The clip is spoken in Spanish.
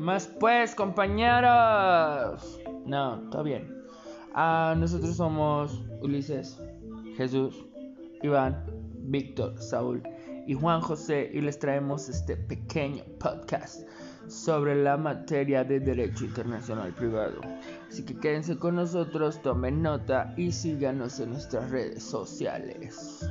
¿Qué más pues, compañeros? No, todo bien. Ah, nosotros somos Ulises, Jesús, Iván, Víctor, Saúl y Juan José y les traemos este pequeño podcast sobre la materia de Derecho Internacional Privado. Así que quédense con nosotros, tomen nota y síganos en nuestras redes sociales.